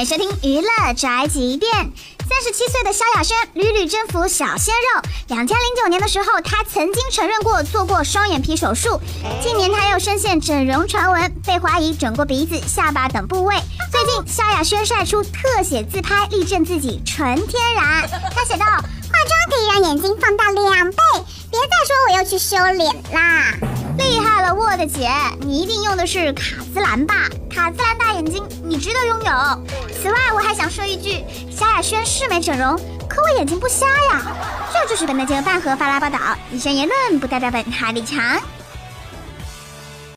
迎收听娱乐宅急便。三十七岁的萧亚轩屡屡征服小鲜肉。两千零九年的时候，她曾经承认过做过双眼皮手术。近年她又深陷整容传闻，被怀疑整过鼻子、下巴等部位。最近萧亚轩晒出特写自拍，力证自己纯天然。他写道：“化妆可以让眼睛放大两倍，别再说我又去修脸啦。”厉害了，我的姐，你一定用的是卡姿兰吧？卡姿兰大眼睛，你值得拥有。此外，我还想说一句，萧亚轩是没整容，可我眼睛不瞎呀。这就是本台节目饭盒发来报道，以上言论不代表本台立场。